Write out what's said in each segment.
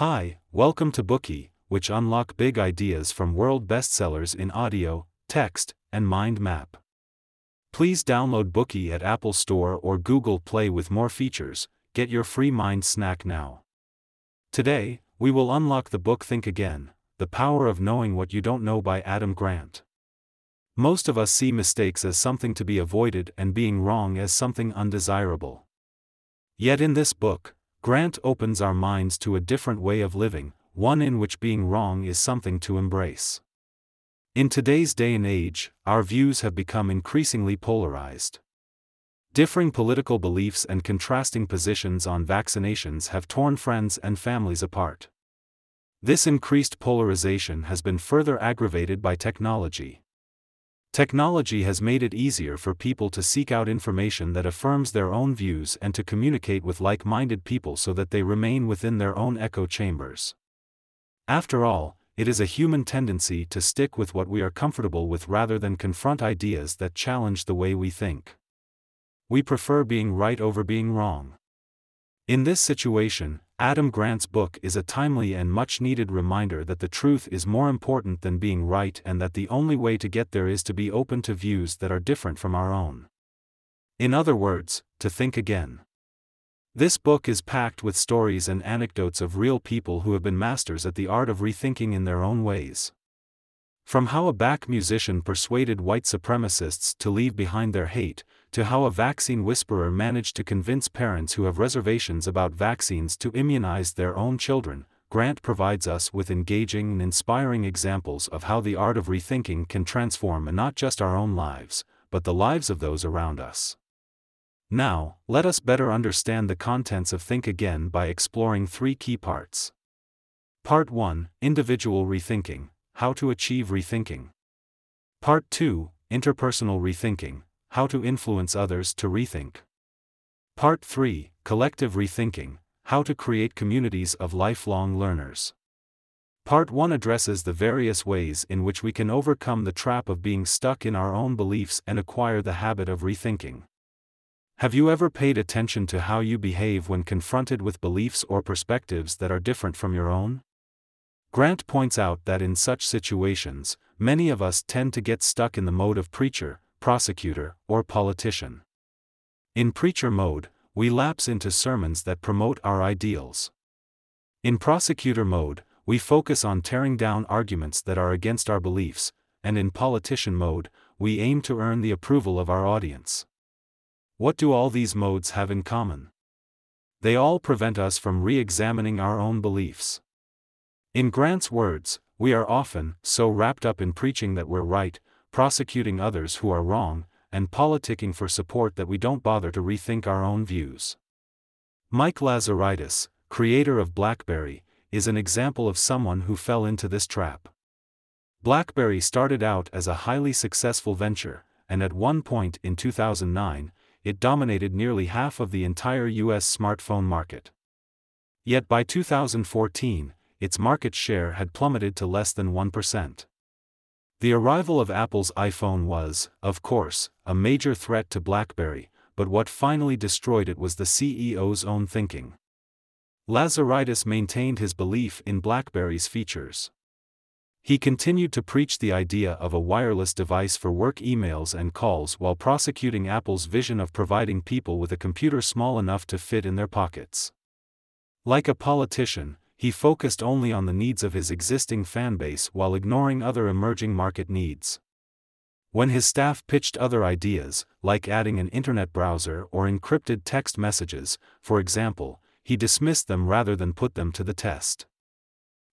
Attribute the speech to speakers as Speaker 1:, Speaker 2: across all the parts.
Speaker 1: Hi, welcome to Bookey, which unlock big ideas from world bestsellers in audio, text, and mind map. Please download Bookey at Apple Store or Google Play with more features. Get your free mind snack now. Today, we will unlock the book Think Again The Power of Knowing What You Don't Know by Adam Grant. Most of us see mistakes as something to be avoided and being wrong as something undesirable. Yet in this book, Grant opens our minds to a different way of living, one in which being wrong is something to embrace. In today's day and age, our views have become increasingly polarized. Differing political beliefs and contrasting positions on vaccinations have torn friends and families apart. This increased polarization has been further aggravated by technology. Technology has made it easier for people to seek out information that affirms their own views and to communicate with like minded people so that they remain within their own echo chambers. After all, it is a human tendency to stick with what we are comfortable with rather than confront ideas that challenge the way we think. We prefer being right over being wrong. In this situation, Adam Grant's book is a timely and much needed reminder that the truth is more important than being right and that the only way to get there is to be open to views that are different from our own. In other words, to think again. This book is packed with stories and anecdotes of real people who have been masters at the art of rethinking in their own ways. From how a back musician persuaded white supremacists to leave behind their hate, to how a vaccine whisperer managed to convince parents who have reservations about vaccines to immunize their own children, Grant provides us with engaging and inspiring examples of how the art of rethinking can transform not just our own lives, but the lives of those around us. Now, let us better understand the contents of Think Again by exploring three key parts. Part 1 Individual Rethinking How to Achieve Rethinking. Part 2 Interpersonal Rethinking how to Influence Others to Rethink. Part 3 Collective Rethinking How to Create Communities of Lifelong Learners. Part 1 addresses the various ways in which we can overcome the trap of being stuck in our own beliefs and acquire the habit of rethinking. Have you ever paid attention to how you behave when confronted with beliefs or perspectives that are different from your own? Grant points out that in such situations, many of us tend to get stuck in the mode of preacher, prosecutor, or politician. In preacher mode, we lapse into sermons that promote our ideals. In prosecutor mode, we focus on tearing down arguments that are against our beliefs, and in politician mode, we aim to earn the approval of our audience. What do all these modes have in common? They all prevent us from re examining our own beliefs. In Grant's words, we are often so wrapped up in preaching that we're right, prosecuting others who are wrong, and politicking for support that we don't bother to rethink our own views. Mike Lazaridis, creator of BlackBerry, is an example of someone who fell into this trap. BlackBerry started out as a highly successful venture, and at one point in 2009, it dominated nearly half of the entire US smartphone market. Yet by 2014, its market share had plummeted to less than 1%. The arrival of Apple's iPhone was, of course, a major threat to BlackBerry, but what finally destroyed it was the CEO's own thinking. Lazaridis maintained his belief in BlackBerry's features. He continued to preach the idea of a wireless device for work emails and calls while prosecuting Apple's vision of providing people with a computer small enough to fit in their pockets. Like a politician, he focused only on the needs of his existing fanbase while ignoring other emerging market needs. When his staff pitched other ideas, like adding an internet browser or encrypted text messages, for example, he dismissed them rather than put them to the test.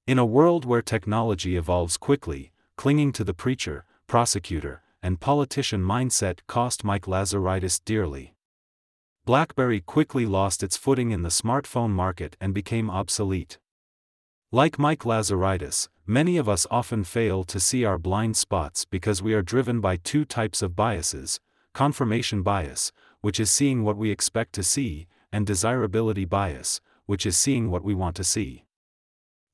Speaker 1: In a world where technology evolves quickly, clinging to the preacher, prosecutor, and politician mindset cost Mike Lazaridis dearly. BlackBerry quickly lost its footing in the smartphone market and became obsolete. Like Mike Lazaridis, many of us often fail to see our blind spots because we are driven by two types of biases confirmation bias, which is seeing what we expect to see, and desirability bias, which is seeing what we want to see.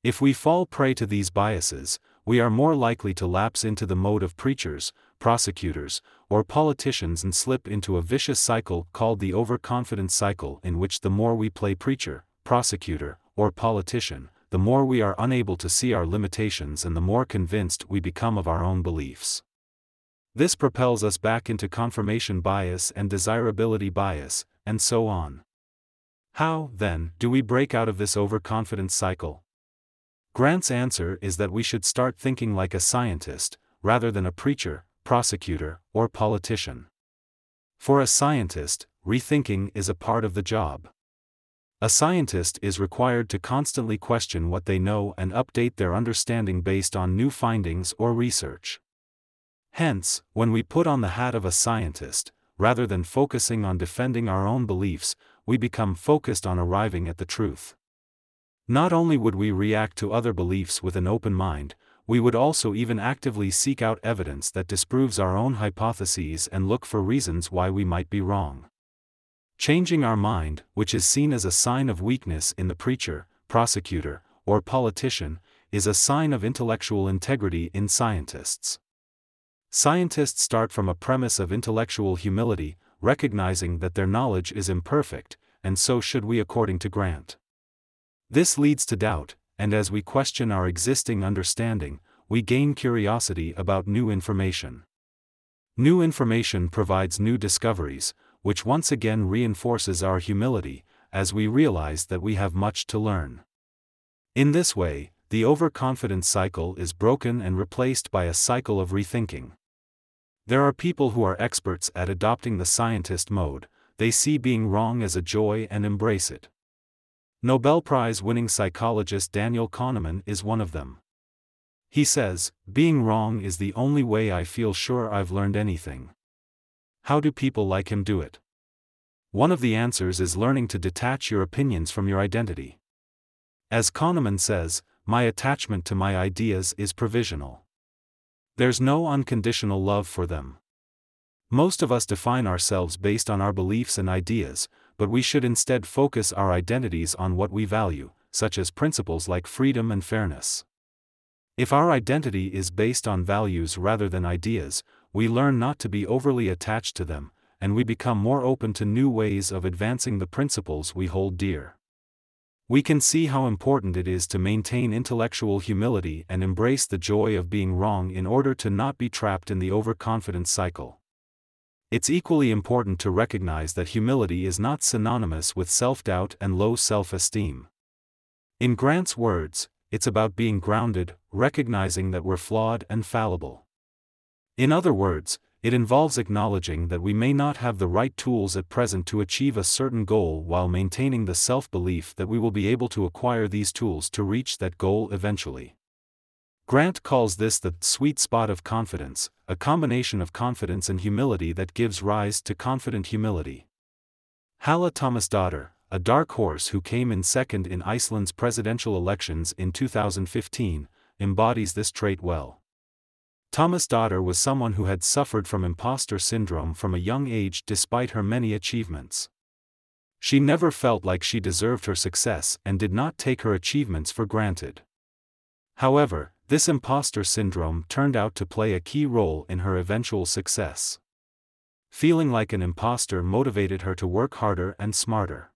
Speaker 1: If we fall prey to these biases, we are more likely to lapse into the mode of preachers, prosecutors, or politicians and slip into a vicious cycle called the overconfidence cycle, in which the more we play preacher, prosecutor, or politician, the more we are unable to see our limitations and the more convinced we become of our own beliefs. This propels us back into confirmation bias and desirability bias, and so on. How, then, do we break out of this overconfidence cycle? Grant's answer is that we should start thinking like a scientist, rather than a preacher, prosecutor, or politician. For a scientist, rethinking is a part of the job. A scientist is required to constantly question what they know and update their understanding based on new findings or research. Hence, when we put on the hat of a scientist, rather than focusing on defending our own beliefs, we become focused on arriving at the truth. Not only would we react to other beliefs with an open mind, we would also even actively seek out evidence that disproves our own hypotheses and look for reasons why we might be wrong. Changing our mind, which is seen as a sign of weakness in the preacher, prosecutor, or politician, is a sign of intellectual integrity in scientists. Scientists start from a premise of intellectual humility, recognizing that their knowledge is imperfect, and so should we according to Grant. This leads to doubt, and as we question our existing understanding, we gain curiosity about new information. New information provides new discoveries, which once again reinforces our humility, as we realize that we have much to learn. In this way, the overconfidence cycle is broken and replaced by a cycle of rethinking. There are people who are experts at adopting the scientist mode, they see being wrong as a joy and embrace it. Nobel Prize winning psychologist Daniel Kahneman is one of them. He says, Being wrong is the only way I feel sure I've learned anything. How do people like him do it? One of the answers is learning to detach your opinions from your identity. As Kahneman says, my attachment to my ideas is provisional. There's no unconditional love for them. Most of us define ourselves based on our beliefs and ideas, but we should instead focus our identities on what we value, such as principles like freedom and fairness. If our identity is based on values rather than ideas, we learn not to be overly attached to them, and we become more open to new ways of advancing the principles we hold dear. We can see how important it is to maintain intellectual humility and embrace the joy of being wrong in order to not be trapped in the overconfidence cycle. It's equally important to recognize that humility is not synonymous with self doubt and low self esteem. In Grant's words, it's about being grounded, recognizing that we're flawed and fallible. In other words, it involves acknowledging that we may not have the right tools at present to achieve a certain goal while maintaining the self belief that we will be able to acquire these tools to reach that goal eventually. Grant calls this the sweet spot of confidence, a combination of confidence and humility that gives rise to confident humility. Halla Thomasdottir, a dark horse who came in second in Iceland's presidential elections in 2015, embodies this trait well. Thomasdottir was someone who had suffered from imposter syndrome from a young age despite her many achievements. She never felt like she deserved her success and did not take her achievements for granted. However, this imposter syndrome turned out to play a key role in her eventual success. Feeling like an imposter motivated her to work harder and smarter.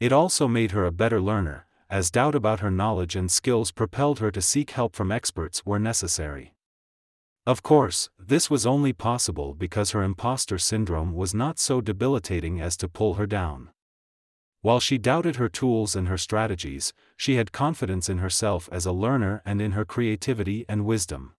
Speaker 1: It also made her a better learner, as doubt about her knowledge and skills propelled her to seek help from experts where necessary. Of course, this was only possible because her imposter syndrome was not so debilitating as to pull her down. While she doubted her tools and her strategies, she had confidence in herself as a learner and in her creativity and wisdom.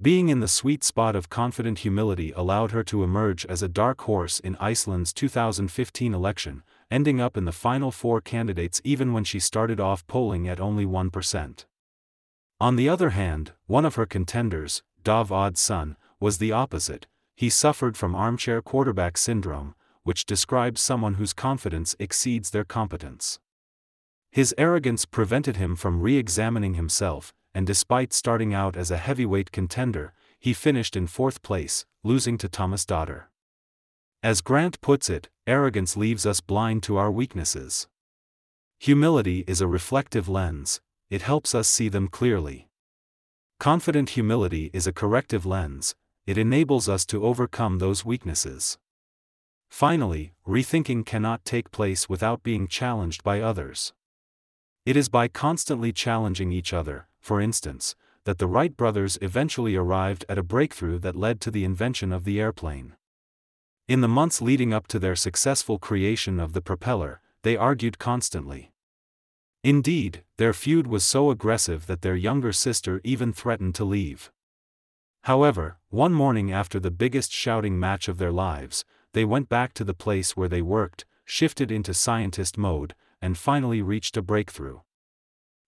Speaker 1: Being in the sweet spot of confident humility allowed her to emerge as a dark horse in Iceland's 2015 election, ending up in the final four candidates even when she started off polling at only 1%. On the other hand, one of her contenders, Dov son, was the opposite, he suffered from armchair quarterback syndrome, which describes someone whose confidence exceeds their competence. His arrogance prevented him from re examining himself, and despite starting out as a heavyweight contender, he finished in fourth place, losing to Thomasdottir. As Grant puts it, arrogance leaves us blind to our weaknesses. Humility is a reflective lens, it helps us see them clearly. Confident humility is a corrective lens, it enables us to overcome those weaknesses. Finally, rethinking cannot take place without being challenged by others. It is by constantly challenging each other, for instance, that the Wright brothers eventually arrived at a breakthrough that led to the invention of the airplane. In the months leading up to their successful creation of the propeller, they argued constantly. Indeed, their feud was so aggressive that their younger sister even threatened to leave. However, one morning after the biggest shouting match of their lives, they went back to the place where they worked, shifted into scientist mode, and finally reached a breakthrough.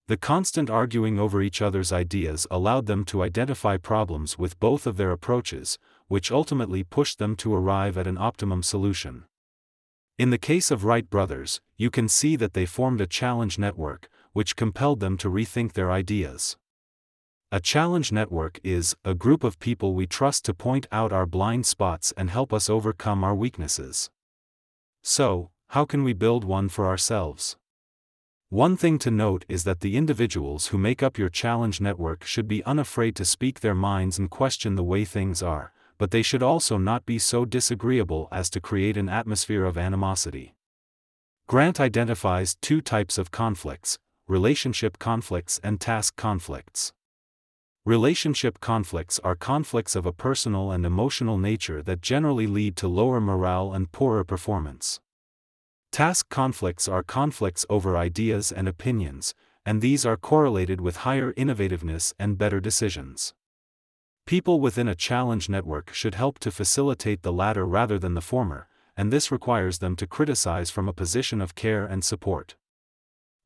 Speaker 1: The constant arguing over each other's ideas allowed them to identify problems with both of their approaches, which ultimately pushed them to arrive at an optimum solution. In the case of Wright brothers, you can see that they formed a challenge network, which compelled them to rethink their ideas. A challenge network is a group of people we trust to point out our blind spots and help us overcome our weaknesses. So, how can we build one for ourselves? One thing to note is that the individuals who make up your challenge network should be unafraid to speak their minds and question the way things are, but they should also not be so disagreeable as to create an atmosphere of animosity. Grant identifies two types of conflicts relationship conflicts and task conflicts. Relationship conflicts are conflicts of a personal and emotional nature that generally lead to lower morale and poorer performance. Task conflicts are conflicts over ideas and opinions, and these are correlated with higher innovativeness and better decisions. People within a challenge network should help to facilitate the latter rather than the former, and this requires them to criticize from a position of care and support.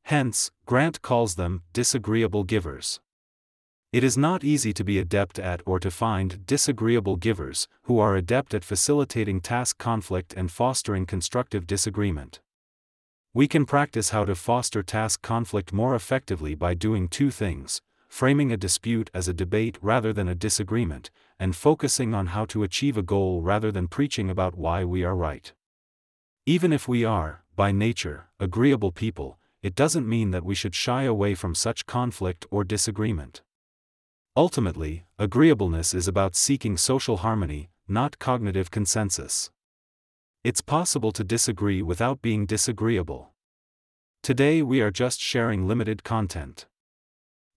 Speaker 1: Hence, Grant calls them disagreeable givers. It is not easy to be adept at or to find disagreeable givers who are adept at facilitating task conflict and fostering constructive disagreement. We can practice how to foster task conflict more effectively by doing two things framing a dispute as a debate rather than a disagreement, and focusing on how to achieve a goal rather than preaching about why we are right. Even if we are, by nature, agreeable people, it doesn't mean that we should shy away from such conflict or disagreement. Ultimately, agreeableness is about seeking social harmony, not cognitive consensus. It's possible to disagree without being disagreeable. Today we are just sharing limited content.